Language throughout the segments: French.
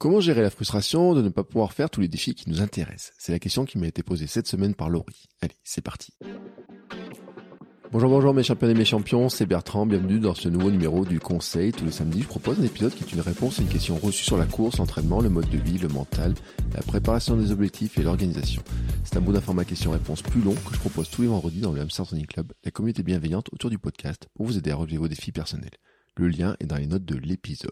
Comment gérer la frustration de ne pas pouvoir faire tous les défis qui nous intéressent? C'est la question qui m'a été posée cette semaine par Laurie. Allez, c'est parti. Bonjour, bonjour mes champions et mes champions, c'est Bertrand, bienvenue dans ce nouveau numéro du Conseil. Tous les samedis, je propose un épisode qui est une réponse à une question reçue sur la course, l'entraînement, le mode de vie, le mental, la préparation des objectifs et l'organisation. C'est un bout d'un format question-réponse plus long que je propose tous les vendredis dans le Hamster Training Club, la communauté bienveillante autour du podcast pour vous aider à relever vos défis personnels. Le lien est dans les notes de l'épisode.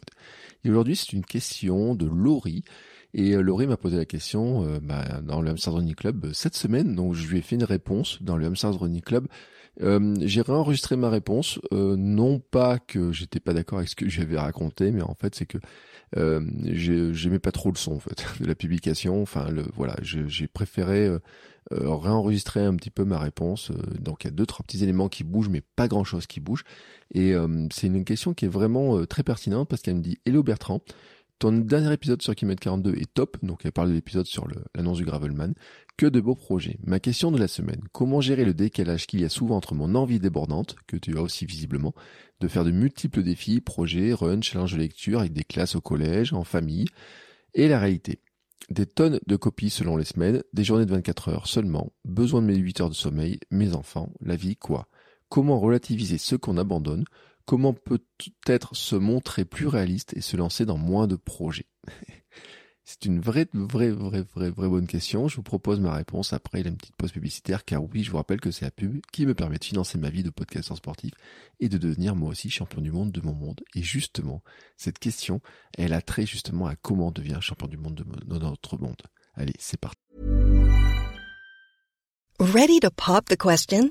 Et aujourd'hui, c'est une question de Laurie. Et euh, Laurie m'a posé la question euh, bah, dans le Hamster Running Club euh, cette semaine. Donc, je lui ai fait une réponse dans le Hamster Running Club. j'ai réenregistré ma réponse, non pas que j'étais pas d'accord avec ce que j'avais raconté, mais en fait c'est que euh, j'aimais pas trop le son en fait de la publication. Enfin, le, voilà, j'ai préféré euh, euh, réenregistrer un petit peu ma réponse. donc il y a deux trois petits éléments qui bougent, mais pas grand chose qui bouge. Et c'est une question qui est vraiment très pertinente parce qu'elle me dit Hello Bertrand. Ton dernier épisode sur Kilomètre 42 est top, donc elle parle de l'épisode sur l'annonce du Gravelman. Que de beaux projets. Ma question de la semaine, comment gérer le décalage qu'il y a souvent entre mon envie débordante, que tu as aussi visiblement, de faire de multiples défis, projets, runs, challenges de lecture avec des classes au collège, en famille, et la réalité. Des tonnes de copies selon les semaines, des journées de 24 heures seulement, besoin de mes 8 heures de sommeil, mes enfants, la vie, quoi? Comment relativiser ce qu'on abandonne Comment peut-être se montrer plus réaliste et se lancer dans moins de projets C'est une vraie, vraie, vraie, vraie, vraie bonne question. Je vous propose ma réponse après une petite pause publicitaire, car oui, je vous rappelle que c'est la pub qui me permet de financer ma vie de podcasteur sportif et de devenir moi aussi champion du monde de mon monde. Et justement, cette question, elle a trait justement à comment on devient champion du monde de notre monde. Allez, c'est parti. Ready to pop the question?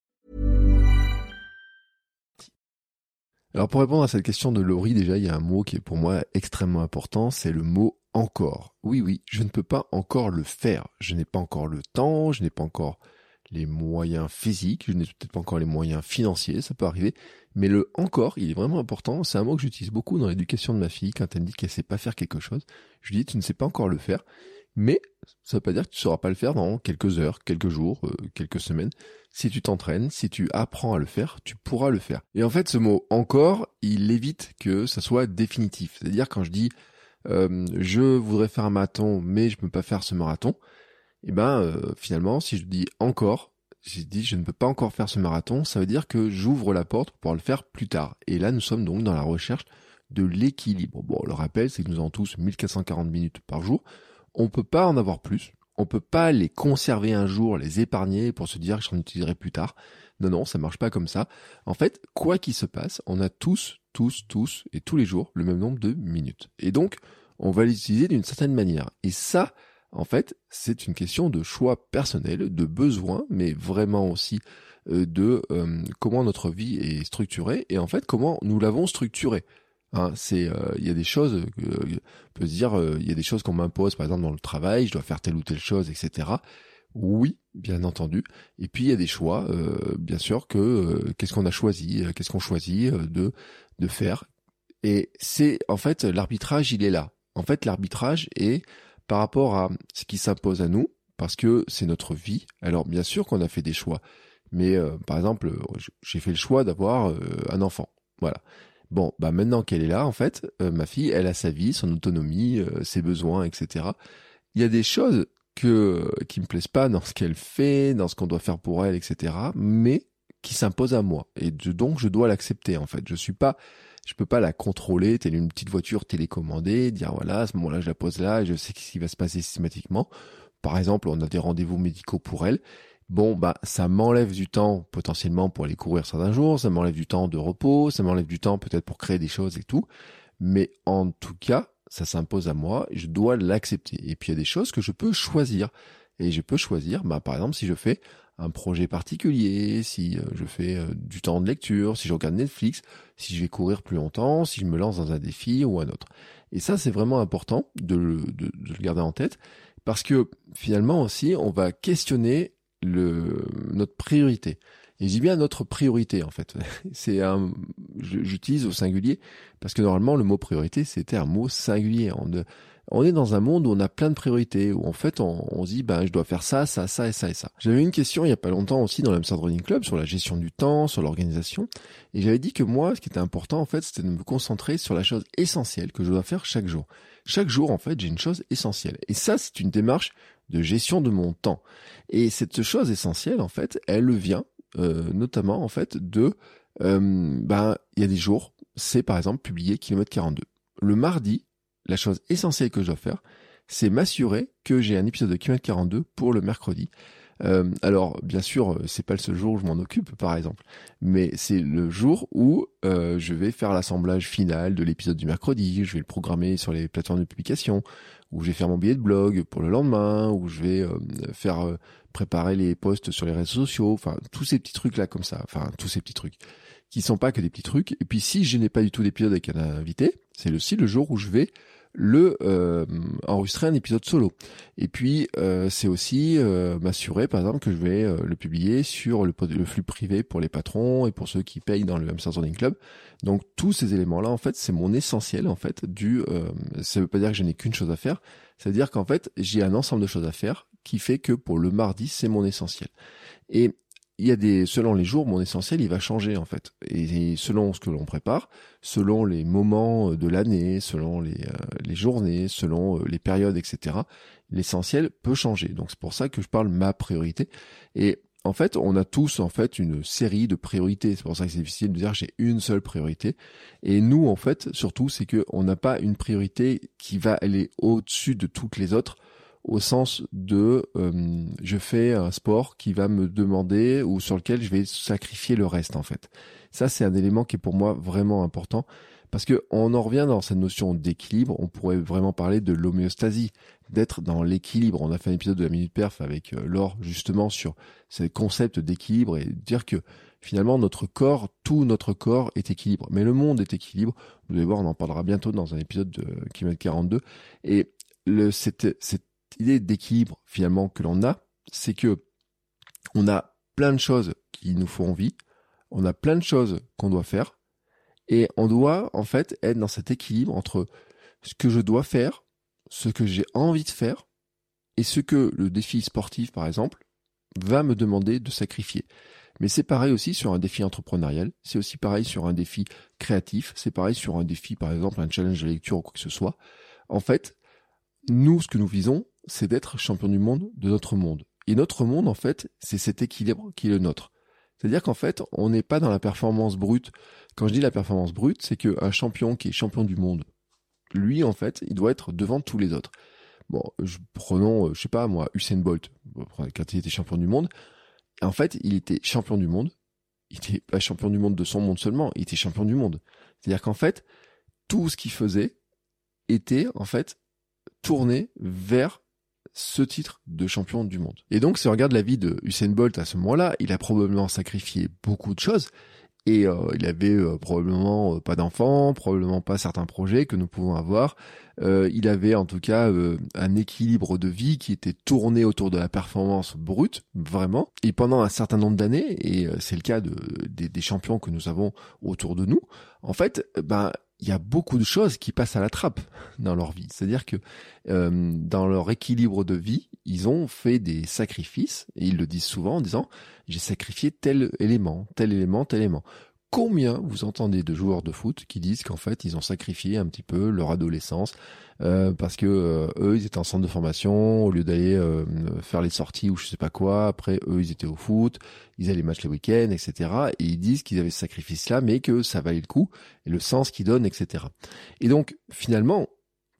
Alors, pour répondre à cette question de Laurie, déjà, il y a un mot qui est pour moi extrêmement important, c'est le mot encore. Oui, oui, je ne peux pas encore le faire. Je n'ai pas encore le temps, je n'ai pas encore les moyens physiques, je n'ai peut-être pas encore les moyens financiers, ça peut arriver. Mais le encore, il est vraiment important. C'est un mot que j'utilise beaucoup dans l'éducation de ma fille quand elle me dit qu'elle sait pas faire quelque chose. Je lui dis, tu ne sais pas encore le faire. Mais ça ne veut pas dire que tu ne sauras pas le faire dans quelques heures, quelques jours, euh, quelques semaines. Si tu t'entraînes, si tu apprends à le faire, tu pourras le faire. Et en fait, ce mot encore, il évite que ça soit définitif. C'est-à-dire quand je dis euh, je voudrais faire un marathon, mais je ne peux pas faire ce marathon, et eh ben euh, finalement, si je dis encore, si je dis je ne peux pas encore faire ce marathon, ça veut dire que j'ouvre la porte pour pouvoir le faire plus tard. Et là, nous sommes donc dans la recherche de l'équilibre. Bon, le rappel, c'est que nous avons tous 1440 minutes par jour. On peut pas en avoir plus. On peut pas les conserver un jour, les épargner pour se dire que j'en utiliserai plus tard. Non, non, ça marche pas comme ça. En fait, quoi qu'il se passe, on a tous tous, tous et tous les jours le même nombre de minutes. Et donc, on va l'utiliser d'une certaine manière. Et ça, en fait, c'est une question de choix personnel, de besoin, mais vraiment aussi euh, de euh, comment notre vie est structurée et en fait comment nous l'avons structurée. Hein, c'est, euh, il y a des choses, on peut se dire, il y a des choses qu'on m'impose, par exemple dans le travail, je dois faire telle ou telle chose, etc. Oui, bien entendu. Et puis il y a des choix, bien sûr que qu'est-ce qu'on a choisi, qu'est-ce qu'on choisit de de faire. Et c'est en fait l'arbitrage, il est là. En fait, l'arbitrage est par rapport à ce qui s'impose à nous, parce que c'est notre vie. Alors bien sûr qu'on a fait des choix, mais euh, par exemple, j'ai fait le choix d'avoir euh, un enfant. Voilà. Bon, bah maintenant qu'elle est là, en fait, euh, ma fille, elle a sa vie, son autonomie, ses besoins, etc. Il y a des choses que qui me plaisent pas dans ce qu'elle fait, dans ce qu'on doit faire pour elle, etc. Mais qui s'impose à moi et donc je dois l'accepter en fait. Je suis pas je peux pas la contrôler, telle une petite voiture télécommandée, dire voilà, à ce moment-là, je la pose là et je sais ce qui va se passer systématiquement. Par exemple, on a des rendez-vous médicaux pour elle. Bon, bah, ça m'enlève du temps potentiellement pour aller courir certains jours, ça m'enlève du temps de repos, ça m'enlève du temps peut-être pour créer des choses et tout. Mais en tout cas, ça s'impose à moi, je dois l'accepter. Et puis il y a des choses que je peux choisir. Et je peux choisir, bah, par exemple, si je fais un projet particulier, si euh, je fais euh, du temps de lecture, si je regarde Netflix, si je vais courir plus longtemps, si je me lance dans un défi ou un autre. Et ça, c'est vraiment important de le, de, le garder en tête Parce que finalement aussi, on va questionner le, notre priorité. Et je dis bien notre priorité en fait. C'est un, j'utilise au singulier parce que normalement le mot priorité c'était un mot singulier. On, on est dans un monde où on a plein de priorités, où en fait on, se dit ben je dois faire ça, ça, ça et ça et ça. J'avais une question il y a pas longtemps aussi dans l'Amsterdam Running Club sur la gestion du temps, sur l'organisation, et j'avais dit que moi ce qui était important en fait c'était de me concentrer sur la chose essentielle que je dois faire chaque jour. Chaque jour en fait j'ai une chose essentielle, et ça c'est une démarche de gestion de mon temps. Et cette chose essentielle en fait elle vient euh, notamment en fait de euh, ben il y a des jours, c'est par exemple publier kilomètre 42. Le mardi, la chose essentielle que je dois faire, c'est m'assurer que j'ai un épisode de kilomètre 42 pour le mercredi. Euh, alors, bien sûr, c'est pas le seul jour où je m'en occupe, par exemple, mais c'est le jour où euh, je vais faire l'assemblage final de l'épisode du mercredi. Je vais le programmer sur les plateformes de publication, où je vais faire mon billet de blog pour le lendemain, où je vais euh, faire euh, préparer les posts sur les réseaux sociaux, enfin tous ces petits trucs là comme ça, enfin tous ces petits trucs. Qui sont pas que des petits trucs. Et puis si je n'ai pas du tout d'épisode avec un invité, c'est aussi le jour où je vais le euh, enregistrer un épisode solo. Et puis euh, c'est aussi euh, m'assurer par exemple que je vais le publier sur le, le, flux privé pour les patrons et pour ceux qui payent dans le Hamster Zoning Club. Donc tous ces éléments là en fait c'est mon essentiel en fait du ça veut pas dire que je n'ai qu'une chose à faire, c'est à dire qu'en fait j'ai un ensemble de choses à faire qui fait que pour le mardi c'est mon essentiel. Et il y a des, selon les jours, mon essentiel, il va changer en fait. Et, selon ce que l'on prépare, selon les moments de l'année, selon les, euh, journées, selon euh, les périodes, etc., l'essentiel peut changer. Donc c'est pour ça que je parle ma priorité. Et en fait, on a tous en fait une série de priorités. C'est pour ça que c'est difficile de dire j'ai une seule priorité. Et nous, en fait, surtout, c'est que on n'a pas une priorité qui va aller au-dessus de toutes les autres au sens de euh, je fais un sport qui va me demander ou sur lequel je vais sacrifier le reste en fait. Ça c'est un élément qui est pour moi vraiment important parce que on en revient dans cette notion d'équilibre, on pourrait vraiment parler de l'homéostasie, d'être dans l'équilibre. On a fait un épisode de la minute perf avec euh, Laure justement sur ce concept d'équilibre et dire que finalement notre corps, tout notre corps est équilibre. Mais le monde est équilibre. Vous allez voir, on en parlera bientôt dans un épisode de kilomètre 42. Et le, cette, cette idée d'équilibre finalement que l'on a, c'est que on a plein de choses qui nous font envie, on a plein de choses qu'on doit faire, et on doit en fait être dans cet équilibre entre ce que je dois faire, ce que j'ai envie de faire, et ce que le défi sportif par exemple va me demander de sacrifier. Mais c'est pareil aussi sur un défi entrepreneurial, c'est aussi pareil sur un défi créatif, c'est pareil sur un défi par exemple un challenge de lecture ou quoi que ce soit. En fait, nous, ce que nous visons, c'est d'être champion du monde de notre monde. Et notre monde, en fait, c'est cet équilibre qui est le nôtre. C'est-à-dire qu'en fait, on n'est pas dans la performance brute. Quand je dis la performance brute, c'est qu'un champion qui est champion du monde, lui, en fait, il doit être devant tous les autres. Bon, je, prenons, euh, je sais pas moi, Usain Bolt, quand il était champion du monde. En fait, il était champion du monde. Il était pas champion du monde de son monde seulement, il était champion du monde. C'est-à-dire qu'en fait, tout ce qu'il faisait était, en fait, tourné vers ce titre de champion du monde. Et donc, si on regarde la vie de Usain Bolt à ce moment-là, il a probablement sacrifié beaucoup de choses. Et euh, il avait euh, probablement euh, pas d'enfants, probablement pas certains projets que nous pouvons avoir. il avait en tout cas un équilibre de vie qui était tourné autour de la performance brute, vraiment. Et pendant un certain nombre d'années, et c'est le cas de, des, des champions que nous avons autour de nous, en fait, ben il y a beaucoup de choses qui passent à la trappe dans leur vie. C'est-à-dire que euh, dans leur équilibre de vie, ils ont fait des sacrifices, et ils le disent souvent en disant, j'ai sacrifié tel élément, tel élément, tel élément. Combien vous entendez de joueurs de foot qui disent qu'en fait ils ont sacrifié un petit peu leur adolescence euh, parce que euh, eux ils étaient en centre de formation au lieu d'aller euh, faire les sorties ou je sais pas quoi. Après eux ils étaient au foot, ils allaient match les week-ends, etc. Et ils disent qu'ils avaient sacrifié cela, mais que ça valait le coup et le sens qu'ils donnent, etc. Et donc finalement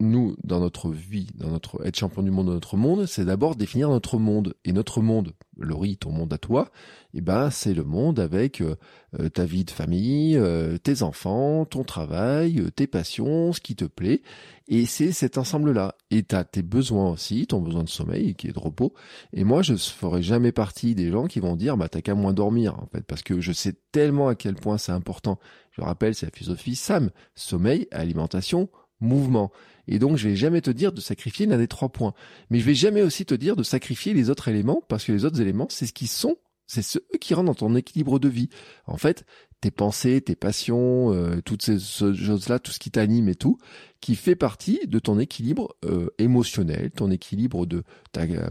nous, dans notre vie, dans notre être champion du monde dans notre monde, c'est d'abord définir notre monde. Et notre monde, Laurie, ton monde à toi, eh ben, c'est le monde avec euh, euh, ta vie de famille, euh, tes enfants, ton travail, tes passions, ce qui te plaît. Et c'est cet ensemble-là. Et t'as tes besoins aussi, ton besoin de sommeil, qui est de repos. Et moi, je ne ferai jamais partie des gens qui vont dire, bah, t'as qu'à moins dormir, en fait, parce que je sais tellement à quel point c'est important. Je rappelle, c'est la philosophie SAM. Sommeil, alimentation, mouvement. Et donc, je vais jamais te dire de sacrifier l'un des trois points. Mais je vais jamais aussi te dire de sacrifier les autres éléments parce que les autres éléments, c'est ce qui sont, c'est ceux qui rentrent dans ton équilibre de vie. En fait, tes pensées, tes passions, euh, toutes ces choses-là, tout ce qui t'anime et tout, qui fait partie de ton équilibre euh, émotionnel, ton équilibre de ta, euh,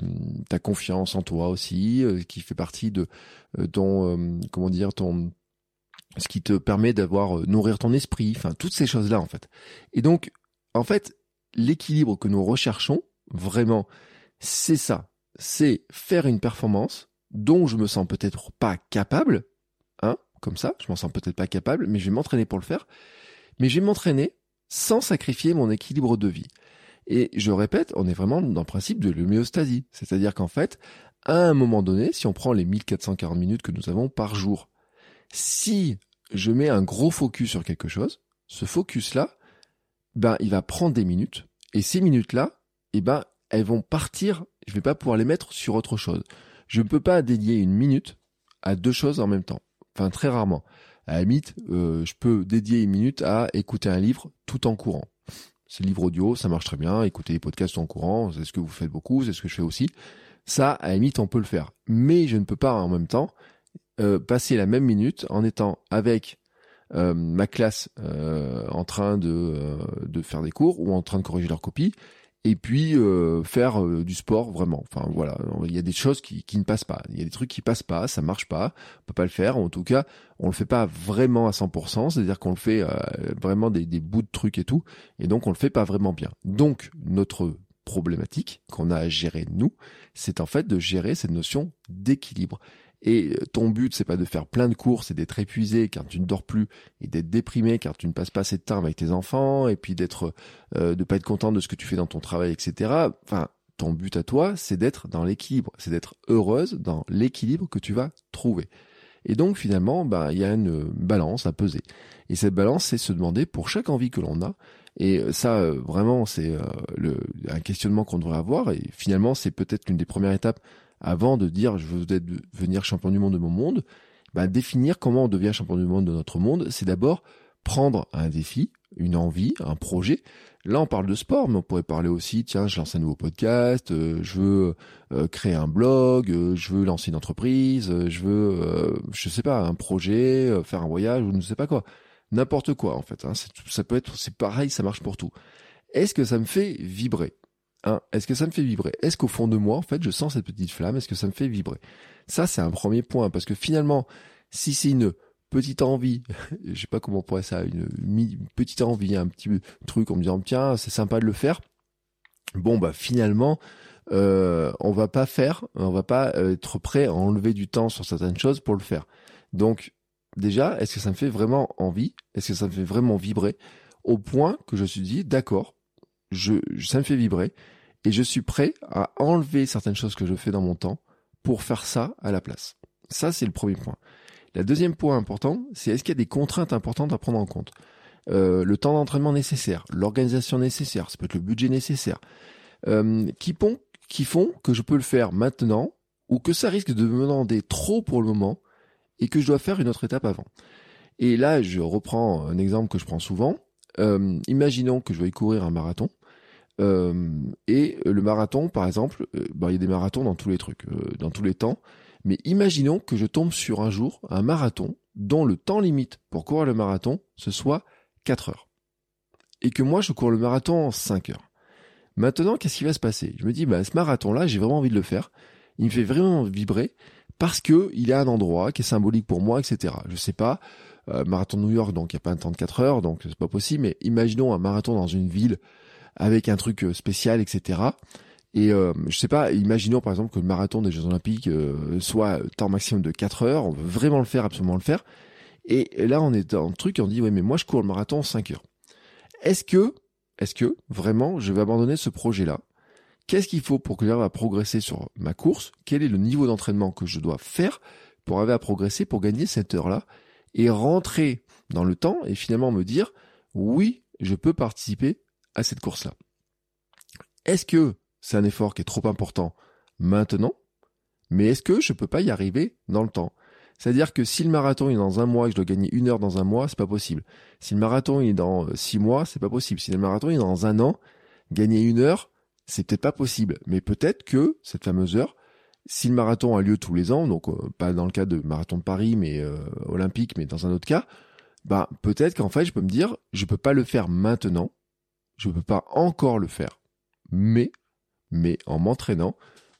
ta confiance en toi aussi, qui fait partie de ton, comment dire, ton ce qui te permet d'avoir nourrir ton esprit, enfin toutes ces choses-là en fait. Et donc, en fait, l'équilibre que nous recherchons, vraiment, c'est ça. C'est faire une performance dont je me sens peut-être pas capable, hein, comme ça, je m'en sens peut-être pas capable, mais je vais m'entraîner pour le faire. Mais je vais m'entraîner sans sacrifier mon équilibre de vie. Et je répète, on est vraiment dans le principe de l'homéostasie. C'est-à-dire qu'en fait, à un moment donné, si on prend les 1440 minutes que nous avons par jour, si je mets un gros focus sur quelque chose, ce focus-là, ben, il va prendre des minutes. Et ces minutes-là, eh ben, elles vont partir. Je vais pas pouvoir les mettre sur autre chose. Je ne peux pas dédier une minute à deux choses en même temps. Enfin, très rarement. À la euh, je peux dédier une minute à écouter un livre tout en courant. C'est livre audio, ça marche très bien. Écouter les podcasts en courant, c'est ce que vous faites beaucoup, c'est ce que je fais aussi. Ça, à la on peut le faire. Mais je ne peux pas en même temps euh, passer la même minute en étant avec euh, ma classe euh, en train de, euh, de faire des cours ou en train de corriger leur copie et puis faire du sport vraiment. Enfin voilà, il y a des choses qui, qui ne passent pas, il y a des trucs qui passent pas, ça marche pas, on peut pas le faire. En tout cas, on le fait pas vraiment à 100%, c'est-à-dire qu'on le fait vraiment des, des bouts de trucs et tout, et donc on le fait pas vraiment bien. Donc notre problématique qu'on a à gérer nous, c'est en fait de gérer cette notion d'équilibre. Et euh, ton but, c'est pas de faire plein de courses et d'être épuisé car tu ne dors plus et d'être déprimé car tu ne passes pas assez de temps avec tes enfants et puis d'être, euh, de pas être content de ce que tu fais dans ton travail, etc. Enfin, ton but à toi, c'est d'être dans l'équilibre, c'est d'être heureuse dans l'équilibre que tu vas trouver. Et donc finalement, bah, il y a une balance à peser. Et cette balance, c'est se demander pour chaque envie que l'on a. Et ça, euh, vraiment, c'est un questionnement qu'on devrait avoir. Et finalement, c'est peut-être l'une des premières étapes avant de dire je veux devenir champion du monde de mon monde, bah, définir comment on devient champion du monde de notre monde, c'est d'abord prendre un défi, une envie, un projet. Là, on parle de sport, mais on pourrait parler aussi, tiens, je lance un nouveau podcast, euh, je veux euh, créer un blog, euh, je veux lancer une entreprise, je veux, je sais pas, un projet, faire un voyage, ou ne sais pas quoi. N'importe quoi, en fait. Hein. Ça peut être, c'est pareil, ça marche pour tout. Est-ce que ça me fait vibrer? Hein, est-ce que ça me fait vibrer? Est-ce qu'au fond de moi, en fait, je sens cette petite flamme? Est-ce que ça me fait vibrer? Ça, c'est un premier point, parce que finalement, si c'est une petite envie, je sais pas comment on pourrait ça, une, petite envie, un petit truc en me disant tiens, c'est sympa de le faire. Bon bah finalement, euh, on va pas faire, on va pas être prêt à enlever du temps sur certaines choses pour le faire. Donc déjà, est-ce que ça me fait vraiment envie? Est-ce que ça me fait vraiment vibrer? Au point que je suis dit d'accord, je, ça me fait vibrer et je suis prêt à enlever certaines choses que je fais dans mon temps pour faire ça à la place. Ça, c'est le premier point. Le deuxième point important, c'est est-ce qu'il y a des contraintes importantes à prendre en compte? Euh, Le temps d'entraînement nécessaire, l'organisation nécessaire, ça peut être le budget nécessaire, euh, qui, font, qui font que je peux le faire maintenant ou que ça risque de me demander trop pour le moment et que je dois faire une autre étape avant. Et là, je reprends un exemple que je prends souvent. Euh, imaginons que je vais courir un marathon. Euh, et le marathon, par exemple, euh, bah, il y a des marathons dans tous les trucs, euh, dans tous les temps. Mais imaginons que je tombe sur un jour un marathon dont le temps limite pour courir le marathon, ce soit 4 heures. Et que moi, je cours le marathon en 5 heures. Maintenant, qu'est-ce qui va se passer? Je me dis, bah, ce marathon-là, j'ai vraiment envie de le faire. Il me fait vraiment vibrer parce que il a un endroit qui est symbolique pour moi, etc. Je sais pas, marathon New York, donc il n'y a pas un temps de 4 heures, donc c'est pas possible, mais imaginons un marathon dans une ville avec un truc euh, spécial, etc. Et euh, je sais pas, imaginons par exemple que le marathon des Jeux Olympiques euh, soit temps maximum de 4 heures, on veut vraiment le faire, absolument le faire. Et là, on est dans le truc on dit, ouais, mais moi, je cours le marathon en 5 heures. Est-ce que, est-ce que, vraiment, je vais abandonner ce projet-là? Qu'est-ce qu'il faut pour que j'arrive à progresser sur ma course? Quel est le niveau d'entraînement que je dois faire pour arriver à progresser, pour gagner cette heure-là? Et rentrer dans le temps et finalement me dire, oui, je peux participer cette course-là. Est-ce que c'est un effort qui est trop important maintenant? Mais est-ce que je peux pas y arriver dans le temps? C'est-à-dire que si le marathon est dans un mois et que je dois gagner une heure dans un mois, c'est pas possible. Si le marathon est dans euh, six mois, c'est pas possible. Si le marathon est dans un an, gagner une heure, c'est peut-être pas possible. Mais peut-être que cette fameuse heure, si le marathon a lieu tous les ans, donc euh, pas dans le cas de marathon de Paris, mais euh, olympique, mais dans un autre cas, bah peut-être qu'en fait je peux me dire, je peux pas le faire maintenant, je peux pas encore le faire, mais en m'entraînant,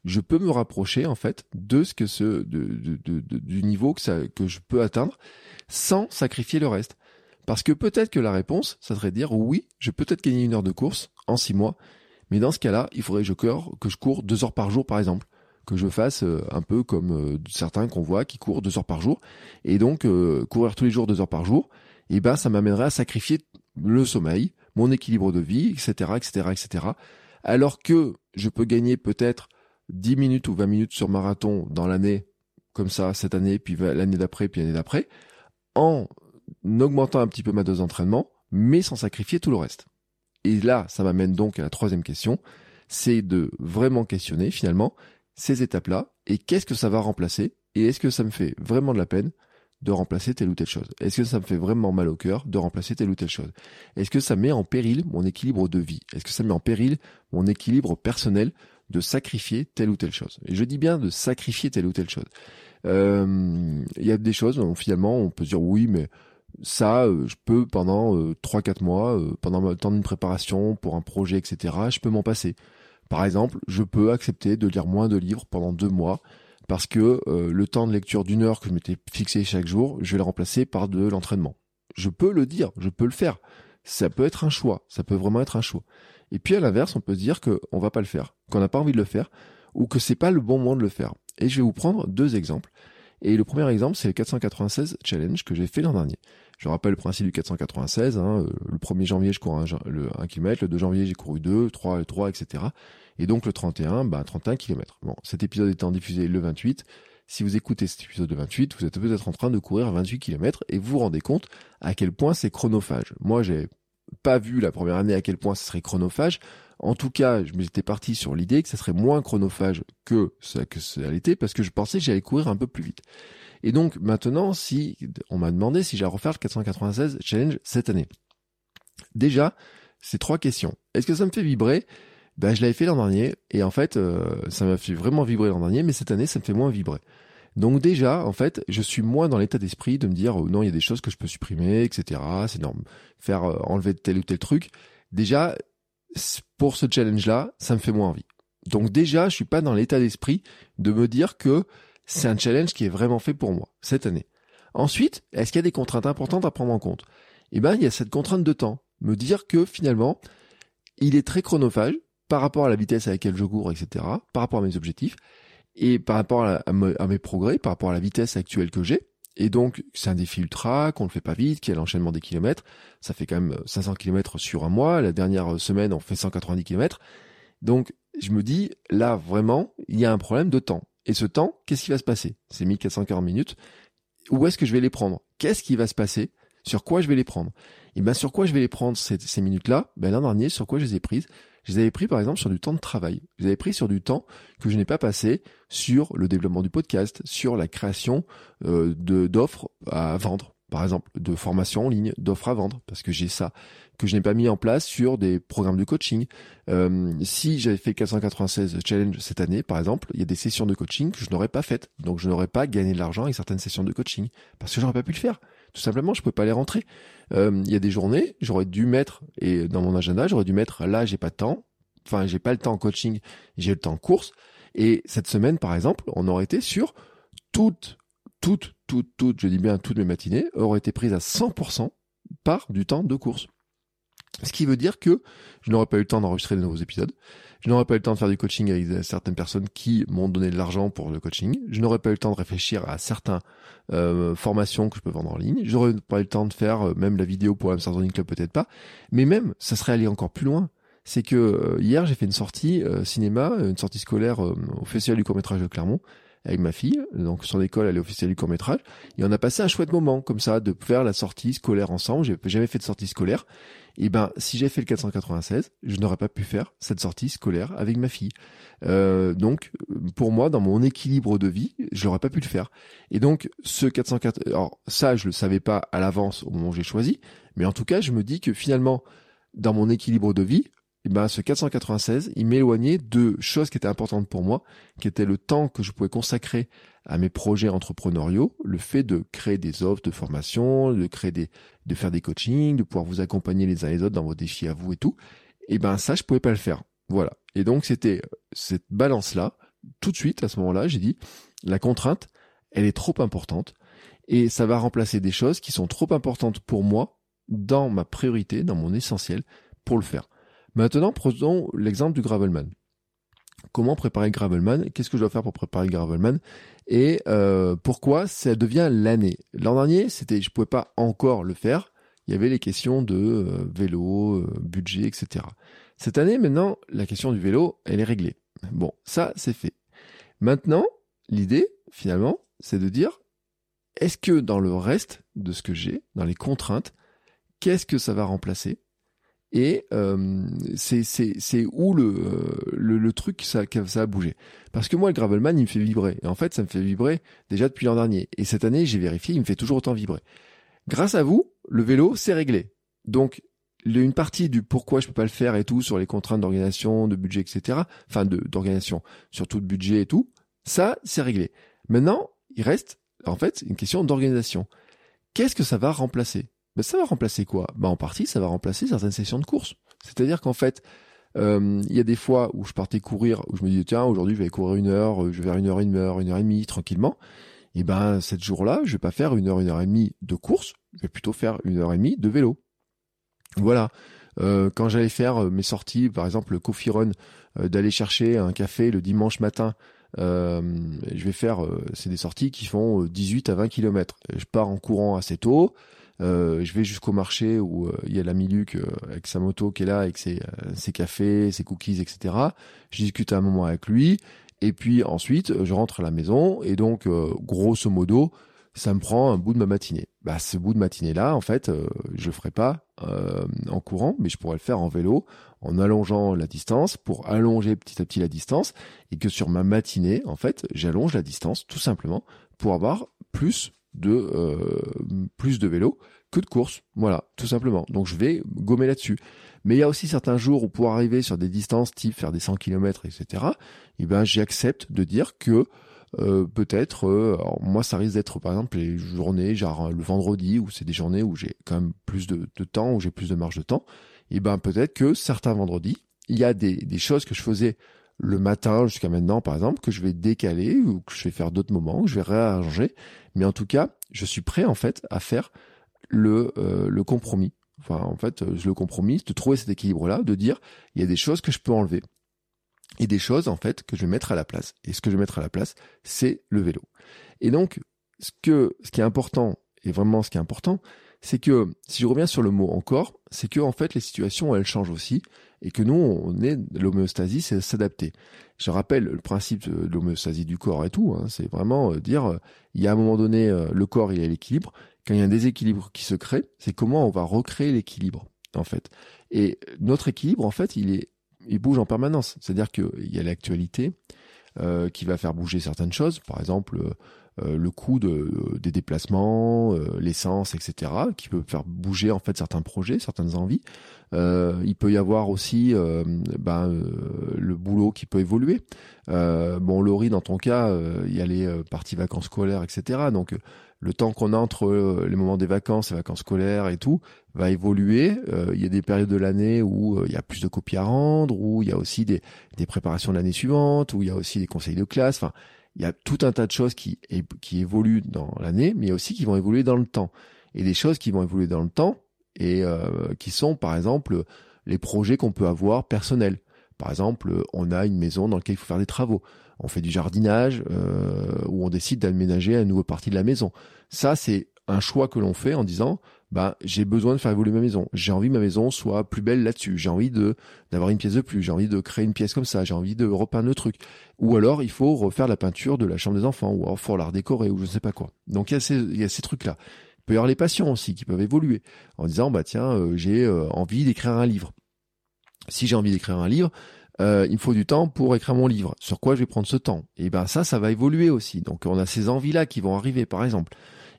je peux me rapprocher en fait de ce que ce du niveau que je peux atteindre sans sacrifier le reste. Parce que peut-être que la réponse, ça serait de dire oui, je peux peut-être gagner une heure de course en six mois, mais dans ce cas-là, il faudrait que je cours, deux heures par jour par exemple, que je fasse euh, un peu comme euh, certains qu'on voit qui courent deux heures par jour, et donc euh, courir tous les jours deux heures par jour, eh ben ça m'amènerait à sacrifier le sommeil, mon équilibre de vie, etc., etc., etc. Alors que je peux gagner peut-être 10 minutes ou 20 minutes sur marathon dans l'année, comme ça, cette année, puis l'année d'après, puis l'année d'après, en augmentant un petit peu ma dose d'entraînement, mais sans sacrifier tout le reste. Et là, ça m'amène donc à la troisième question, c'est de vraiment questionner finalement ces étapes-là et qu'est-ce que ça va remplacer et est-ce que ça me fait vraiment de la peine de remplacer telle ou telle chose Est-ce que ça me fait vraiment mal au cœur de remplacer telle ou telle chose? Est-ce que ça met en péril mon équilibre de vie? Est-ce que ça met en péril mon équilibre personnel de sacrifier telle ou telle chose? Et je dis bien de sacrifier telle ou telle chose. Euh, il y a des choses, finalement, on peut dire oui, mais ça, euh, je peux pendant euh, trois 3-4 mois, pendant le temps d'une préparation pour un projet, etc., je peux m'en passer. Par exemple, je peux accepter de lire moins de livres pendant deux mois parce que le temps de lecture d'une heure que je m'étais fixé chaque jour, je vais le remplacer par de l'entraînement. Je peux le dire, je peux le faire. Ça peut être un choix, ça peut vraiment être un choix. Et puis à l'inverse, on peut dire qu'on va pas le faire, qu'on n'a pas envie de le faire, ou que c'est pas le bon moment de le faire. Et je vais vous prendre deux exemples. Et le premier exemple, c'est le 496 challenge que j'ai fait l'an dernier. Je rappelle le principe du 496. Hein, euh, le 1er janvier, je cours un, le 1 km. Le 2 janvier, j'ai couru 2, 3, 3, etc. Et donc le 31, bah 31 km. Bon, cet épisode étant diffusé le 28, si vous écoutez cet épisode de 28, vous êtes peut-être en train de courir 28 km et vous vous rendez compte à quel point c'est chronophage. Moi, j'ai pas vu la première année à quel point ce serait chronophage. En tout cas, je m'étais parti sur l'idée que ça serait moins chronophage que ça, que ça l'était parce que je pensais que j'allais courir un peu plus vite. Et donc, maintenant, si, on m'a demandé si j'allais refaire le 496 challenge cette année. Déjà, c'est trois questions. Est-ce que ça me fait vibrer? Ben, je l'avais fait l'an dernier et en fait, euh, ça m'a fait vraiment vibrer l'an dernier, mais cette année, ça me fait moins vibrer. Donc déjà, en fait, je suis moins dans l'état d'esprit de me dire oh non, il y a des choses que je peux supprimer, etc. C'est énorme. Faire euh, enlever tel ou tel truc. Déjà, pour ce challenge-là, ça me fait moins envie. Donc déjà, je suis pas dans l'état d'esprit de me dire que c'est un challenge qui est vraiment fait pour moi cette année. Ensuite, est-ce qu'il y a des contraintes importantes à prendre en compte? Eh ben, il y a cette contrainte de temps. Me dire que finalement, il est très chronophage par rapport à la vitesse à laquelle je cours, etc., par rapport à mes objectifs. Et par rapport à, mes progrès, par rapport à la vitesse actuelle que j'ai, et donc, c'est un défi ultra, qu'on ne fait pas vite, qu'il y a l'enchaînement des kilomètres. Ça fait quand même 500 kilomètres sur un mois. La dernière semaine, on fait 190 kilomètres. Donc, je me dis, là, vraiment, il y a un problème de temps. Et ce temps, qu'est-ce qui va se passer? C'est 1440 minutes. Où est-ce que je vais les prendre? Qu'est-ce qui va se passer? Sur quoi je vais les prendre? Et ben, sur quoi je vais les prendre ces, ces minutes-là? Ben, l'an dernier, sur quoi je les ai prises? Je les avais pris par exemple sur du temps de travail. Je les avais pris sur du temps que je n'ai pas passé sur le développement du podcast, sur la création euh, d'offres à vendre, par exemple, de formation en ligne, d'offres à vendre, parce que j'ai ça que je n'ai pas mis en place sur des programmes de coaching. Euh, si j'avais fait 496 challenge cette année, par exemple, il y a des sessions de coaching que je n'aurais pas faites, donc je n'aurais pas gagné de l'argent avec certaines sessions de coaching parce que j'aurais pas pu le faire. Tout simplement, je peux pas les rentrer. Euh, il y a des journées, j'aurais dû mettre et dans mon agenda, j'aurais dû mettre là, j'ai pas de temps. Enfin, j'ai pas le temps en coaching, j'ai le temps en course. Et cette semaine, par exemple, on aurait été sur toutes, toutes, toutes, toutes, je dis bien toutes mes matinées, auraient été prises à 100% par du temps de course. Ce qui veut dire que je n'aurais pas eu le temps d'enregistrer de nouveaux épisodes. Je n'aurais pas eu le temps de faire du coaching avec certaines personnes qui m'ont donné de l'argent pour le coaching. Je n'aurais pas eu le temps de réfléchir à certaines euh, formations que je peux vendre en ligne. J'aurais pas eu le temps de faire euh, même la vidéo pour Amsterdam Club, peut-être pas. Mais même, ça serait aller encore plus loin. C'est que euh, hier, j'ai fait une sortie cinéma, une sortie scolaire au Festival du court-métrage de Clermont avec ma fille. Donc son école, elle est officielle du court métrage. Et on a passé un chouette moment comme ça de faire la sortie scolaire ensemble. J'ai jamais fait de sortie scolaire. Et ben, si j'avais fait le 496, je n'aurais pas pu faire cette sortie scolaire avec ma fille. Euh, donc, pour moi, dans mon équilibre de vie, je n'aurais pas pu le faire. Et donc, ce 404, alors ça, je le savais pas à l'avance au moment où j'ai choisi, mais en tout cas, je me dis que finalement, dans mon équilibre de vie, eh ben, ce 496, il m'éloignait de choses qui étaient importantes pour moi, qui étaient le temps que je pouvais consacrer à mes projets entrepreneuriaux, le fait de créer des offres de formation, de créer des, de faire des coachings, de pouvoir vous accompagner les uns les autres dans vos défis à vous et tout. Et eh ben, ça, je pouvais pas le faire. Voilà. Et donc, c'était cette balance-là. Tout de suite, à ce moment-là, j'ai dit, la contrainte, elle est trop importante et ça va remplacer des choses qui sont trop importantes pour moi dans ma priorité, dans mon essentiel pour le faire. Maintenant, prenons l'exemple du Gravelman. Comment préparer Gravelman? Qu'est-ce que je dois faire pour préparer Gravelman? Et euh, pourquoi ça devient l'année? L'an dernier, c'était, je pouvais pas encore le faire. Il y avait les questions de euh, vélo, euh, budget, etc. Cette année, maintenant, la question du vélo, elle est réglée. Bon, ça, c'est fait. Maintenant, l'idée, finalement, c'est de dire, est-ce que dans le reste de ce que j'ai, dans les contraintes, qu'est-ce que ça va remplacer? Et euh, c'est où le, le, le truc ça, a bougé. Parce que moi le gravelman il me fait vibrer. Et en fait ça me fait vibrer déjà depuis l'an dernier. Et cette année j'ai vérifié il me fait toujours autant vibrer. Grâce à vous le vélo c'est réglé. Donc une partie du pourquoi je peux pas le faire et tout sur les contraintes d'organisation de budget etc enfin d'organisation surtout de budget et tout ça c'est réglé. Maintenant il reste en fait une question d'organisation. Qu'est-ce que ça va remplacer? Ben, ça va remplacer quoi? Ben, En partie, ça va remplacer certaines sessions de course. C'est-à-dire qu'en fait, euh, il y a des fois où je partais courir, où je me disais, tiens, aujourd'hui, je vais courir une heure, euh, je vais faire une heure, une heure, une heure et demie, tranquillement. Et ben, cette jour-là, je vais pas faire une heure, une heure et demie de course, je vais plutôt faire une heure et demie de vélo. Voilà. Euh, quand j'allais faire mes sorties, par exemple le coffee run, d'aller chercher un café le dimanche matin, je vais faire, c'est des sorties qui font 18 à 20 km. Je pars en courant assez tôt, euh, je vais jusqu'au marché où euh, il y a l'ami Luc euh, avec sa moto qui est là, avec ses, cafés, ses cookies, etc. Je discute un moment avec lui. Et puis ensuite, je rentre à la maison. Et donc, grosso modo, ça me prend un bout de ma matinée. Bah, ce bout de matinée-là, en fait, je le ferai pas en courant, mais je pourrais le faire en vélo, en allongeant la distance, pour allonger petit à petit la distance, et que sur ma matinée, en fait, j'allonge la distance, tout simplement, pour avoir plus de euh, plus de vélo que de course. Voilà, tout simplement. Donc je vais gommer là-dessus. Mais il y a aussi certains jours où pour arriver sur des distances type faire des 100 km, etc., eh ben j'accepte de dire que euh, peut-être, euh, moi ça risque d'être par exemple les journées, genre le vendredi, où c'est des journées où j'ai quand même plus de, de temps, où j'ai plus de marge de temps, et eh ben peut-être que certains vendredis, il y a des, des choses que je faisais le matin jusqu'à maintenant, par exemple, que je vais décaler ou que je vais faire d'autres moments, que je vais réarranger. Mais en tout cas, je suis prêt en fait à faire le, euh, le compromis. Enfin, en fait, euh, le compromis, de trouver cet équilibre-là, de dire il y a des choses que je peux enlever et des choses en fait que je vais mettre à la place. Et ce que je vais mettre à la place, c'est le vélo. Et donc, ce que ce qui est important et vraiment ce qui est important, c'est que si je reviens sur le mot encore, c'est que en fait les situations elles changent aussi et que nous on est l'homéostasie c'est s'adapter. Je rappelle le principe de l'homéostasie du corps et tout, hein, c'est vraiment euh, dire euh, il y a un moment donné euh, le corps il à l'équilibre, quand il y a un déséquilibre qui se crée, c'est comment on va recréer l'équilibre en fait. Et notre équilibre en fait il est il bouge en permanence, c'est-à-dire qu'il y a l'actualité qui va faire bouger certaines choses, par exemple euh, le coût de, des déplacements, euh, l'essence, etc., qui peut faire bouger en fait certains projets, certaines envies. Euh, il peut y avoir aussi ben, le boulot qui peut évoluer. bon, Laurie, dans ton cas, il y a les parties vacances scolaires, etc. Donc le temps qu'on a entre les moments des vacances, les vacances scolaires et tout, va évoluer. il y a des périodes de l'année où il y a plus de copies à rendre, où il y a aussi des, préparations de l'année suivante, où il y a aussi des conseils de classe. Enfin, il y a tout un tas de choses qui, évoluent dans l'année, mais aussi qui vont évoluer dans le temps. Et des choses qui vont évoluer dans le temps et euh, qui sont, par exemple, les projets qu'on peut avoir personnels. Par exemple, on a une maison dans laquelle il faut faire des travaux. On fait du jardinage euh, ou on décide d'aménager une nouvelle partie de la maison. Ça, c'est un choix que l'on fait en disant bah j'ai besoin de faire évoluer ma maison. J'ai envie que ma maison soit plus belle là-dessus. J'ai envie de d'avoir une pièce de plus. J'ai envie de créer une pièce comme ça. J'ai envie de repeindre le truc. Ou alors il faut refaire la peinture de la chambre des enfants ou il faut la redécorer ou je ne sais pas quoi. Donc il y a ces il y ces trucs là. peut y avoir les passions aussi qui peuvent évoluer en disant bah tiens euh, j'ai euh, envie d'écrire un livre. Si j'ai envie d'écrire un livre, euh, il me faut du temps pour écrire mon livre. Sur quoi je vais prendre ce temps? Et ben ça, ça va évoluer aussi. Donc on a ces envies-là qui vont arriver, par exemple.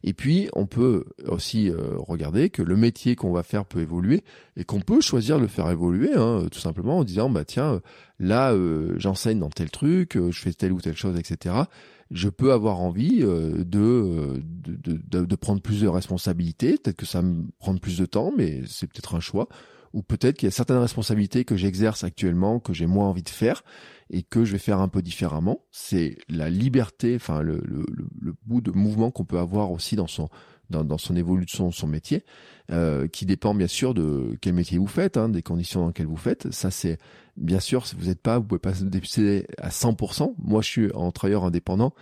Et puis on peut aussi euh, regarder que le métier qu'on va faire peut évoluer et qu'on peut choisir de le faire évoluer, hein, tout simplement en disant bah tiens là j'enseigne dans tel truc, je fais telle ou telle chose, etc je peux avoir envie euh, de, de, de, de, prendre plus de responsabilités. Peut-être que ça me prend plus de temps, mais c'est peut-être un choix. Ou peut-être qu'il y a certaines responsabilités que j'exerce actuellement, que j'ai moins envie de faire, et que je vais faire un peu différemment. C'est la liberté, enfin le, le, le bout de mouvement qu'on peut avoir aussi dans son dans, son évolution, son métier, euh, qui dépend bien sûr de quel métier vous faites, hein, des conditions dans lesquelles vous faites. Ça c'est bien sûr, si vous n'êtes pas, vous pouvez pas décider à 100%. Moi, je suis en travailleur indépendant,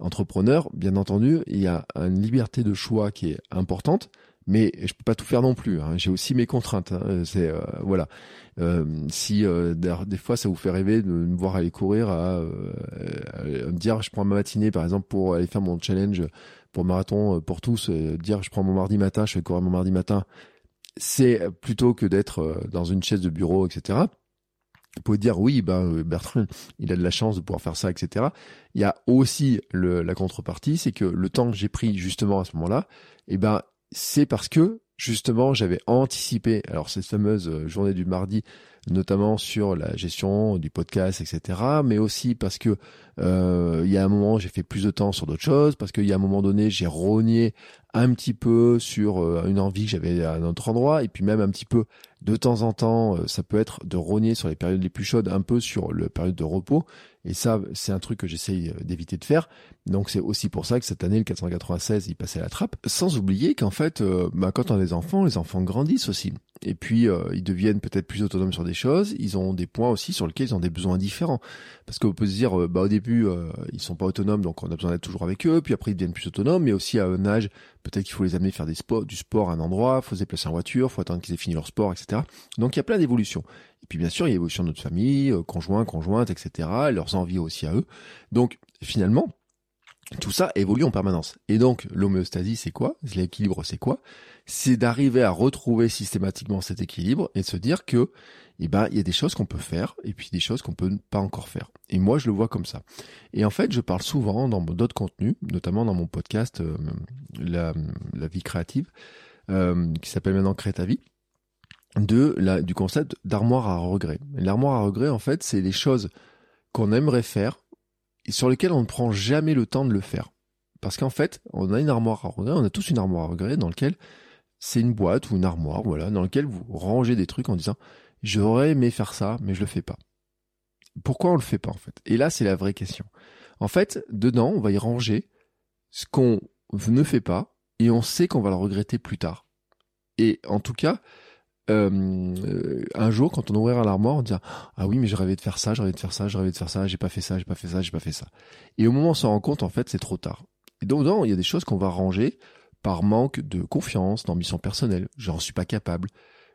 entrepreneur. Bien entendu, il y a une liberté de choix qui est importante, mais je peux pas tout faire non plus. Hein. J'ai aussi mes contraintes. Hein. C'est euh, voilà. Euh, si euh, des fois ça vous fait rêver de me voir aller courir, à, me dire je prends ma matinée par exemple pour aller faire mon challenge pour marathon pour tous, dire je prends mon mardi matin, je fais courir mon mardi matin, c'est plutôt que d'être dans une chaise de bureau, etc. Vous pouvez dire oui, ben Bertrand, il a de la chance de pouvoir faire ça, etc. Il y a aussi le, la contrepartie, c'est que le temps que j'ai pris justement à ce moment-là, eh ben c'est parce que justement j'avais anticipé. Alors cette fameuse euh, journée du mardi, notamment sur la gestion du podcast, etc. Mais aussi parce que euh, il y a un moment j'ai fait plus de temps sur d'autres choses, parce qu'il y a un moment donné j'ai rogné un petit peu sur euh, une envie que j'avais à un autre endroit, et puis même un petit peu de temps en temps, euh, ça peut être de rogner sur les périodes les plus chaudes, un peu sur le période de repos. Et ça, c'est un truc que j'essaye euh, d'éviter de faire. Donc c'est aussi pour ça que cette année, le 496, il passait à la trappe. Sans oublier qu'en fait, euh, bah, quand on a des enfants, les enfants grandissent aussi. Et puis, ils deviennent peut-être plus autonomes sur des choses. Ils ont des points aussi sur lesquels ils ont des besoins différents. Parce qu'on peut se dire, bah, au début, ils sont pas autonomes, donc on a besoin d'être toujours avec eux. Puis après, ils deviennent plus autonomes. Mais aussi à un âge, peut-être qu'il faut les amener faire des sports, du sport à un endroit, faut se déplacer en voiture, faut attendre qu'ils aient fini leur sport, etc. Donc il y a plein d'évolutions. Et puis bien sûr, il y a l'évolution de notre famille, euh, conjoint, conjointe, etc., leurs envies aussi à eux. Donc finalement, tout ça évolue en permanence. Et donc, l'homéostasie, c'est quoi? L'équilibre, c'est quoi? C'est d'arriver à retrouver systématiquement cet équilibre et de se dire que, eh ben, il y a des choses qu'on peut faire et puis des choses qu'on peut pas encore faire. Et moi, je le vois comme ça. Et en fait, je parle souvent dans d'autres contenus, notamment dans mon podcast euh, la, vie créative, euh, qui s'appelle maintenant Crée ta vie de du concept d'armoire à regret. L'armoire à regret, en fait, c'est les choses qu'on aimerait faire et sur lesquelles on ne prend jamais le temps de le faire. Parce qu'en fait, on a une armoire à regret, on a tous une armoire à regret dans laquelle c'est une boîte ou une armoire, voilà, dans laquelle vous rangez des trucs en disant j'aurais aimé faire ça, mais je le fais pas. Pourquoi on le fait pas en fait? Et là, c'est la vraie question. En fait, dedans, on va y ranger ce qu'on ne fait pas et on sait qu'on va le regretter plus tard. Et en tout cas, euh, un jour, quand on ouvrira l'armoire, on dira ah oui, mais je rêvais de faire ça, je rêvais de faire ça, je rêvais de faire ça, j'ai pas fait ça, j'ai pas fait ça, j'ai pas fait ça. Et au moment où on s'en rend compte, en fait, c'est trop tard. Et donc, non, il y a des choses qu'on va ranger par manque de confiance, d'ambition personnelle. J'en suis pas capable.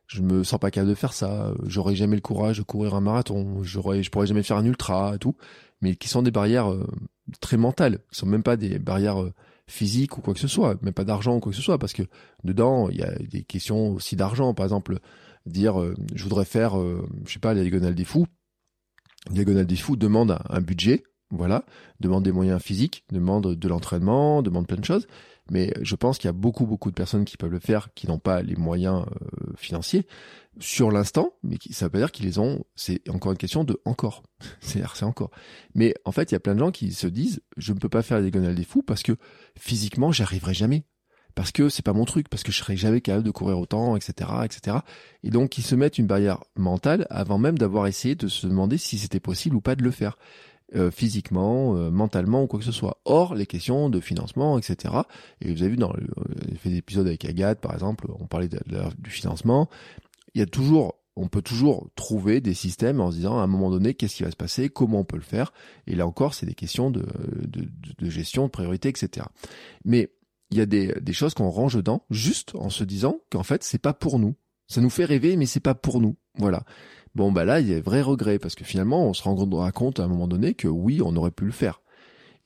Je me sens pas capable de faire ça. J'aurais jamais le courage de courir un marathon. Je pourrais jamais faire un ultra, tout. Mais qui sont des barrières euh, très mentales. Qui sont même pas des barrières euh, physique ou quoi que ce soit, même pas d'argent ou quoi que ce soit, parce que dedans, il y a des questions aussi d'argent. Par exemple, dire euh, je voudrais faire, euh, je sais pas, la diagonale des fous. La diagonale des fous demande un budget, voilà, demande des moyens physiques, demande de l'entraînement, demande plein de choses. Mais je pense qu'il y a beaucoup, beaucoup de personnes qui peuvent le faire, qui n'ont pas les moyens euh, financiers sur l'instant, mais qui, ça veut pas dire qu'ils les ont. C'est encore une question de encore. C'est c'est encore. Mais en fait, il y a plein de gens qui se disent, je ne peux pas faire la diagonale des fous parce que physiquement, j'arriverai jamais. Parce que c'est pas mon truc, parce que je serai jamais capable de courir autant, etc., etc. Et donc, ils se mettent une barrière mentale avant même d'avoir essayé de se demander si c'était possible ou pas de le faire. Euh, physiquement, euh, mentalement ou quoi que ce soit. Or, les questions de financement, etc. Et vous avez vu dans le, euh, fait des épisodes avec Agathe, par exemple, on parlait du financement. Il y a toujours, on peut toujours trouver des systèmes en se disant à un moment donné qu'est-ce qui va se passer, comment on peut le faire. Et là encore, c'est des questions de, de, gestion, de priorité, etc. Mais il y a des, des choses qu'on range dedans juste en se disant qu'en fait c'est pas pour nous. Ça nous fait rêver, mais c'est pas pour nous. Voilà. Bon, bah là, il y a vrai regret parce que finalement, on se rendra compte à un moment donné que oui, on aurait pu le faire.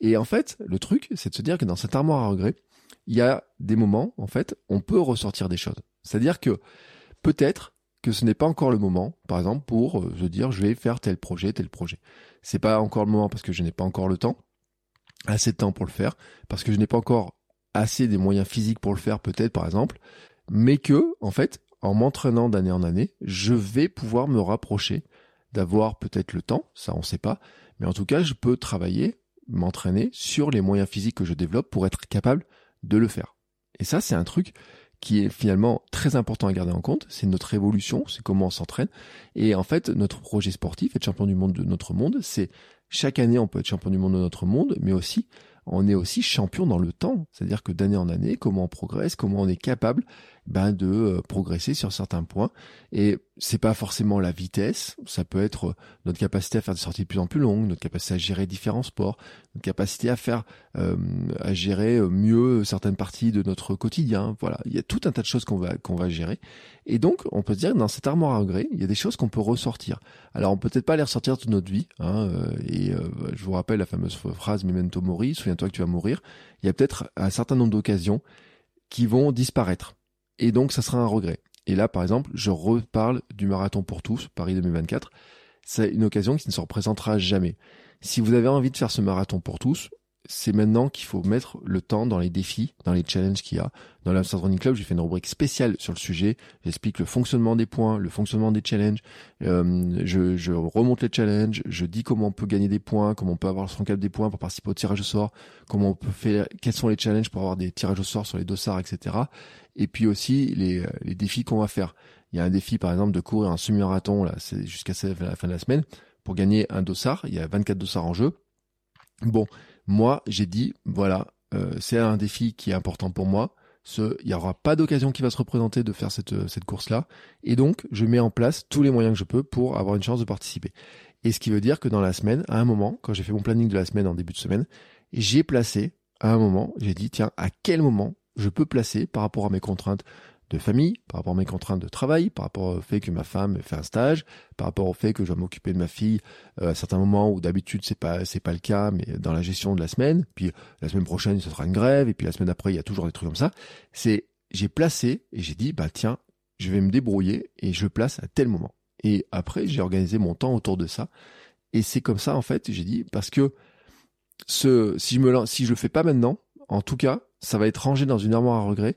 Et en fait, le truc, c'est de se dire que dans cette armoire à regret, il y a des moments, en fait, on peut ressortir des choses. C'est-à-dire que peut-être que ce n'est pas encore le moment, par exemple, pour euh, se dire je vais faire tel projet, tel projet. C'est pas encore le moment parce que je n'ai pas encore le temps, assez de temps pour le faire, parce que je n'ai pas encore assez des moyens physiques pour le faire, peut-être, par exemple, mais que, en fait, en m'entraînant d'année en année, je vais pouvoir me rapprocher d'avoir peut-être le temps, ça on sait pas, mais en tout cas, je peux travailler, m'entraîner sur les moyens physiques que je développe pour être capable de le faire. Et ça, c'est un truc qui est finalement très important à garder en compte, c'est notre évolution, c'est comment on s'entraîne. Et en fait, notre projet sportif, être champion du monde de notre monde, c'est chaque année on peut être champion du monde de notre monde, mais aussi on est aussi champion dans le temps. C'est-à-dire que d'année en année, comment on progresse, comment on est capable ben, de euh, progresser sur certains points. Et c'est pas forcément la vitesse, ça peut être euh, notre capacité à faire des sorties de plus en plus longues, notre capacité à gérer différents sports, notre capacité à faire, euh, à gérer mieux certaines parties de notre quotidien. Voilà, il y a tout un tas de choses qu'on va qu'on va gérer. Et donc, on peut se dire dans cette armoire à regret, il y a des choses qu'on peut ressortir. Alors, on peut peut-être pas les ressortir toute notre vie. Hein, et je vous rappelle la fameuse phrase "memento mori", souviens-toi que tu vas mourir. Il y a peut-être un certain nombre d'occasions qui vont disparaître et donc ça sera un regret. Et là, par exemple, je reparle du marathon pour tous, Paris 2024. C'est une occasion qui ne se représentera jamais. Si vous avez envie de faire ce marathon pour tous, c'est maintenant qu'il faut mettre le temps dans les défis, dans les challenges qu'il y a. Dans l'Amsterdam Running Club, j'ai fait une rubrique spéciale sur le sujet. J'explique le fonctionnement des points, le fonctionnement des challenges. Euh, je, je, remonte les challenges. Je dis comment on peut gagner des points, comment on peut avoir son cap des points pour participer au tirage au sort, comment on peut faire, quels sont les challenges pour avoir des tirages au sort sur les dossards, etc. Et puis aussi les, les défis qu'on va faire. Il y a un défi, par exemple, de courir un semi-marathon, là, c'est jusqu'à la fin de la semaine, pour gagner un dossard. Il y a 24 dossards en jeu. Bon, moi, j'ai dit, voilà, euh, c'est un défi qui est important pour moi. Ce, il n'y aura pas d'occasion qui va se représenter de faire cette, cette course-là. Et donc, je mets en place tous les moyens que je peux pour avoir une chance de participer. Et ce qui veut dire que dans la semaine, à un moment, quand j'ai fait mon planning de la semaine en début de semaine, j'ai placé, à un moment, j'ai dit, tiens, à quel moment je peux placer par rapport à mes contraintes de famille, par rapport à mes contraintes de travail, par rapport au fait que ma femme fait un stage, par rapport au fait que je dois m'occuper de ma fille euh, à certains moments où d'habitude c'est pas c'est pas le cas, mais dans la gestion de la semaine. Puis la semaine prochaine ce sera une grève et puis la semaine après il y a toujours des trucs comme ça. C'est j'ai placé et j'ai dit bah tiens je vais me débrouiller et je place à tel moment. Et après j'ai organisé mon temps autour de ça et c'est comme ça en fait j'ai dit parce que ce si je me si je le fais pas maintenant, en tout cas ça va être rangé dans une armoire à regrets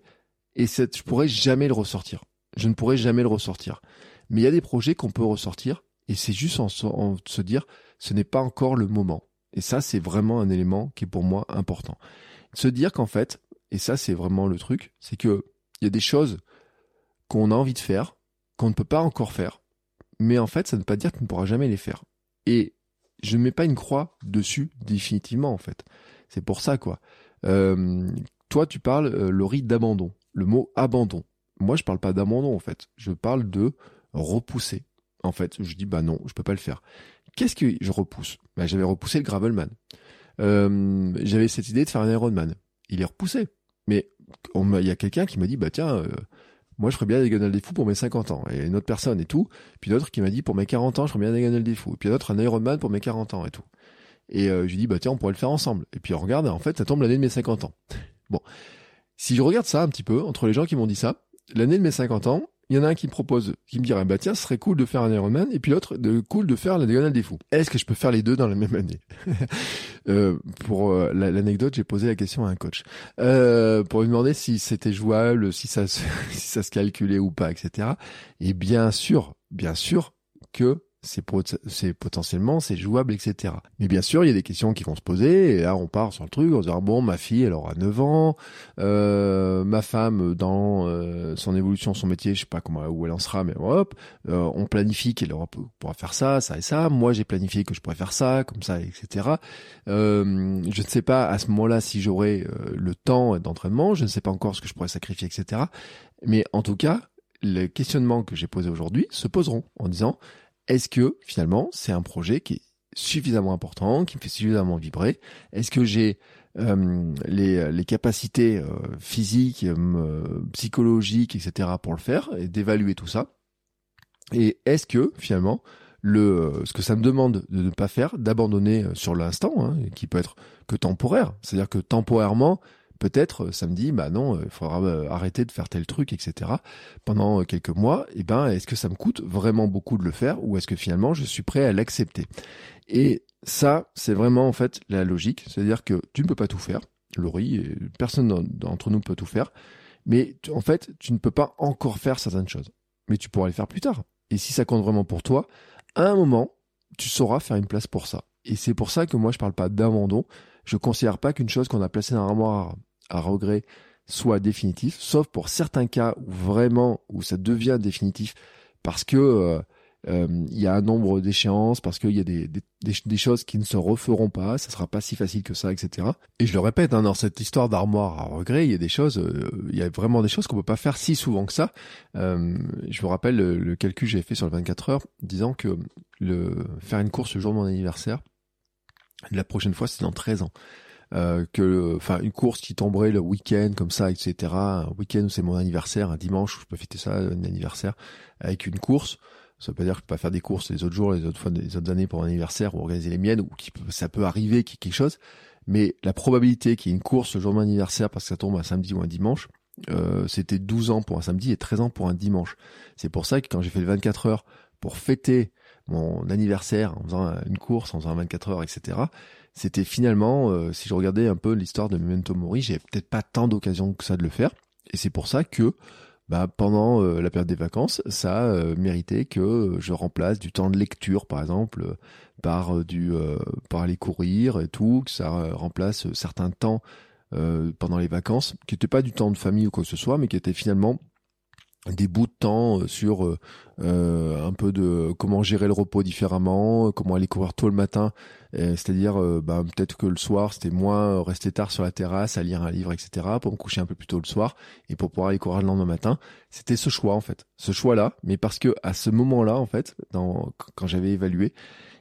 et je pourrais jamais le ressortir. Je ne pourrais jamais le ressortir. Mais il y a des projets qu'on peut ressortir et c'est juste en, se dire ce n'est pas encore le moment. Et ça, c'est vraiment un élément qui est pour moi important. Se dire qu'en fait, et ça c'est vraiment le truc, c'est que il y a des choses qu'on a envie de faire, qu'on ne peut pas encore faire, mais en fait, ça ne veut pas dire qu'on ne pourra jamais les faire. Et je ne mets pas une croix dessus définitivement en fait. C'est pour ça quoi. Euh, toi, tu parles, euh, Laurie, d'abandon le mot abandon. Moi, je parle pas d'abandon en fait. Je parle de repousser. En fait, je dis bah non, je peux pas le faire. Qu'est-ce que je repousse? Bah, J'avais repoussé le gravelman. Euh, j'avais cette idée de faire un Ironman. Il est repoussé. Mais il y a quelqu'un qui m'a dit bah tiens, euh, moi je ferais bien des Diagonale des Fous pour mes 50 ans. Et une autre personne et tout. Puis d'autres qui m'a dit pour mes 40 ans, je ferais bien des Diagonale des Fous. Et puis d'autres un Ironman pour mes 40 ans et tout. Et euh, je lui dis bah tiens, on pourrait le faire ensemble. Et puis on regarde, en fait, ça tombe l'année de mes 50 ans. Bon, si je regarde ça un petit peu, entre les gens qui m'ont dit ça, l'année de mes 50 ans, il y en a un qui me propose, qui me dirait, bah tiens, ce serait cool de faire un Ironman, et puis l'autre, de cool de faire la Diagonale des Fous. Est-ce que je peux faire les deux dans la même année? Euh, Pour euh, l'anecdote, j'ai posé la question à un coach euh, pour lui demander si c'était jouable, si ça, si ça se calculait ou pas, etc. Et bien sûr, bien sûr que c'est potentiellement c'est jouable, etc. Mais bien sûr, il y a des questions qui vont se poser, et là on part sur le truc, on se dit bon, ma fille elle aura 9 ans, euh, ma femme dans euh, son évolution, son métier, je sais pas comment où elle en sera, mais hop, euh, on planifie qu'elle pourra faire ça, ça et ça. Moi j'ai planifié que je pourrais faire ça, comme ça, etc. je ne sais pas à ce moment-là si j'aurai le temps d'entraînement, je ne sais pas encore ce que je pourrais sacrifier, etc. Mais en tout cas, les questionnements que j'ai posés aujourd'hui se poseront en disant est-ce que finalement c'est un projet qui est suffisamment important, qui me fait suffisamment vibrer? Est-ce que j'ai euh, les, capacités euh, physiques, euh, psychologiques, etc. pour le faire et d'évaluer tout ça? Et est-ce que finalement le ce que ça me demande de ne pas faire, d'abandonner sur l'instant, hein, qui peut être que temporaire, c'est-à-dire que temporairement, peut-être samedi, bah non, il faudra arrêter de faire tel truc, etc. Pendant quelques mois, et eh ben, est-ce que ça me coûte vraiment beaucoup de le faire ou est-ce que finalement je suis prêt à l'accepter? Et ça, c'est vraiment en fait la logique, c'est-à-dire que tu ne peux pas tout faire. Laurie, personne d'entre nous ne peut tout faire, mais en fait, tu ne peux pas encore faire certaines choses, mais tu pourras les faire plus tard. Et si ça compte vraiment pour toi, à un moment, tu sauras faire une place pour ça. Et c'est pour ça que moi, je parle pas d'abandon. Je considère pas qu'une chose qu'on a placée dans l'armoire à regret soit définitif, sauf pour certains cas où vraiment, où ça devient définitif, parce que euh, euh, il y a un nombre d'échéances parce qu'il y a des, des, des, choses qui ne se referont pas, ça sera pas si facile que ça, etc. Et je le répète, hein, dans cette histoire d'armoire à regret, il y a des choses, euh, il y a vraiment des choses qu'on peut pas faire si souvent que ça. Euh, je vous rappelle le, calcul que j'ai fait sur le 24 heures, disant que le faire une course le jour de mon anniversaire, la prochaine fois c'est dans 13 ans. Euh, que enfin une course qui tomberait le week-end comme ça etc un week-end où c'est mon anniversaire un dimanche où je peux fêter ça un anniversaire avec une course ça veut pas dire que je peux pas faire des courses les autres jours, les autres fois, les autres années pour mon anniversaire ou organiser les miennes, ou qui, ça peut arriver qu'il y ait quelque chose. Mais la probabilité qu'il y ait une course le jour de mon anniversaire parce que ça tombe un samedi ou un dimanche, euh, c'était 12 ans pour un samedi et 13 ans pour un dimanche. C'est pour ça que quand j'ai fait le 24 heures pour fêter mon anniversaire en faisant une course, en faisant 24 heures, etc., c'était finalement, euh, si je regardais un peu l'histoire de Memento Mori, j'avais peut-être pas tant d'occasions que ça de le faire. Et c'est pour ça que bah, pendant euh, la période des vacances, ça euh, mérité que je remplace du temps de lecture, par exemple, par du par aller courir et tout, que ça remplace certains temps pendant les vacances, qui n'étaient pas du temps de famille ou quoi que ce soit, mais qui étaient finalement des bouts de temps euh, sur euh, euh, un peu de comment gérer le repos différemment, comment aller courir tôt le matin, c'est-à-dire bah, peut-être que le soir c'était moins rester tard sur la terrasse à lire un livre, etc. pour me coucher un peu plus tôt le soir et pour pouvoir aller courir le lendemain matin. C'était ce choix en fait, ce choix-là, mais parce que à ce moment-là en fait, dans, quand j'avais évalué,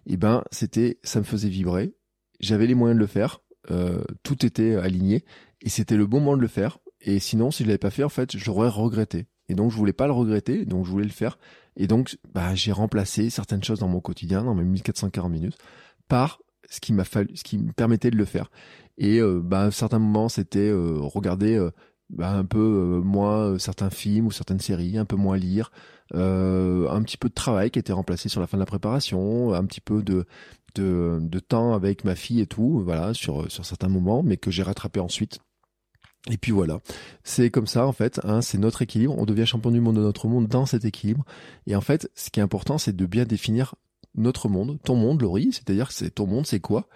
eh ben c'était ça me faisait vibrer, j'avais les moyens de le faire, tout était aligné et c'était le bon moment de le faire. Et sinon, si je l'avais pas fait, en fait, j'aurais regretté. Et donc, je voulais pas le regretter, donc je voulais le faire. Et donc, bah, j'ai remplacé certaines choses dans mon quotidien, dans mes 1440 minutes, par ce qui m'a fallu, ce qui me permettait de le faire. Et euh, bah, à certains moments, c'était euh, regarder euh, bah, un peu moins certains films ou certaines séries, un peu moins lire, un petit peu de travail qui était remplacé sur la fin de la préparation, un petit peu de temps avec ma fille et tout, voilà, sur certains moments, mais que j'ai rattrapé ensuite et puis voilà, c'est comme ça en fait, hein, c'est notre équilibre, on devient champion du monde de notre monde dans cet équilibre. Et en fait, ce qui est important, c'est de bien définir notre monde, ton monde, Laurie, c'est-à-dire que c'est ton monde, c'est quoi,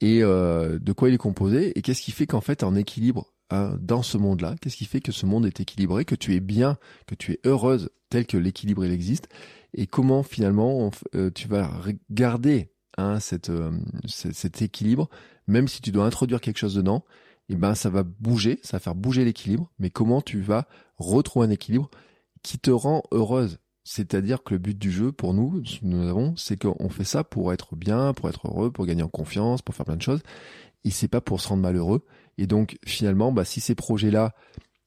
et euh, de quoi il est composé, et qu'est-ce qui fait qu'en fait en équilibre hein, dans ce monde-là, qu'est-ce qui fait que ce monde est équilibré, que tu es bien, que tu es heureuse tel que l'équilibre il existe, et comment finalement euh, tu vas garder hein, euh, cet équilibre, même si tu dois introduire quelque chose dedans, eh ben ça va bouger, ça va faire bouger l'équilibre, mais comment tu vas retrouver un équilibre qui te rend heureuse? C'est-à-dire que le but du jeu pour nous, nous avons, c'est qu'on fait ça pour être bien, pour être heureux, pour gagner en confiance, pour faire plein de choses. Et c'est pas pour se rendre malheureux. Et donc finalement, bah, si ces projets-là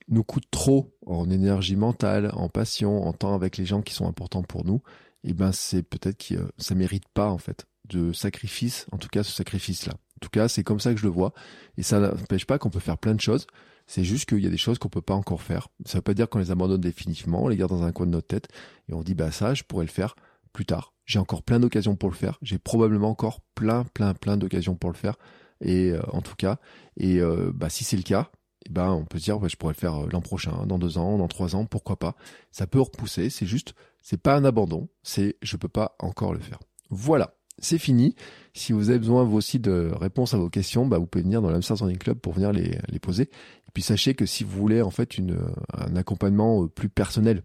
nous coûtent trop en énergie mentale, en passion, en temps avec les gens qui sont importants pour nous, eh ben c'est peut-être que ça mérite pas en fait de sacrifice, en tout cas ce sacrifice-là. En tout cas, c'est comme ça que je le vois. Et ça n'empêche pas qu'on peut faire plein de choses. C'est juste qu'il y a des choses qu'on peut pas encore faire. Ça veut pas dire qu'on les abandonne définitivement, on les garde dans un coin de notre tête et on dit bah ça, je pourrais le faire plus tard. J'ai encore plein d'occasions pour le faire. J'ai probablement encore plein, plein, plein d'occasions pour le faire. Et euh, en tout cas, et euh, bah si c'est le cas, et eh ben on peut se dire bah, je pourrais le faire euh, l'an prochain, dans deux ans, dans trois ans, pourquoi pas. Ça peut repousser. C'est juste, c'est pas un abandon. C'est je peux pas encore le faire. Voilà c'est fini. Si vous avez besoin vous aussi de réponses à vos questions, bah, vous pouvez venir dans l'Amsterdam Running Club pour venir les, les poser. Et puis sachez que si vous voulez en fait une, un accompagnement euh, plus personnel,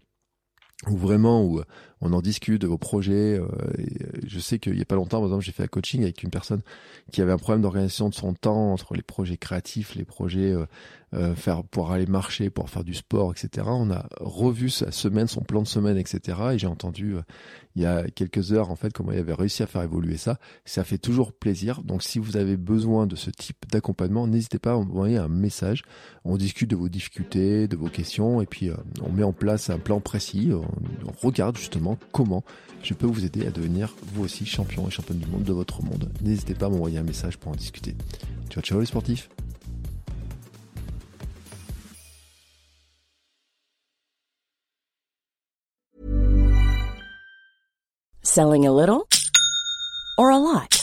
ou vraiment où on en discute de vos projets. Euh, je sais qu'il y a pas longtemps, par exemple, j'ai fait un coaching avec une personne qui avait un problème d'organisation de son temps entre les projets créatifs, les projets euh, euh, faire pour aller marcher, pour faire du sport, etc. On a revu sa semaine, son plan de semaine, etc. Et j'ai entendu il y a quelques heures en fait comment il avait réussi à faire évoluer ça. Ça fait toujours plaisir. Donc si vous avez besoin de ce type d'accompagnement, n'hésitez pas à envoyer un message. On discute de vos difficultés, de vos questions, et puis on met en place un plan précis. on regarde justement comment je peux vous aider à devenir vous aussi champion et championne du monde de votre monde. N'hésitez pas à m'envoyer un message pour en discuter. Ciao ciao les sportifs Selling a little or a lot?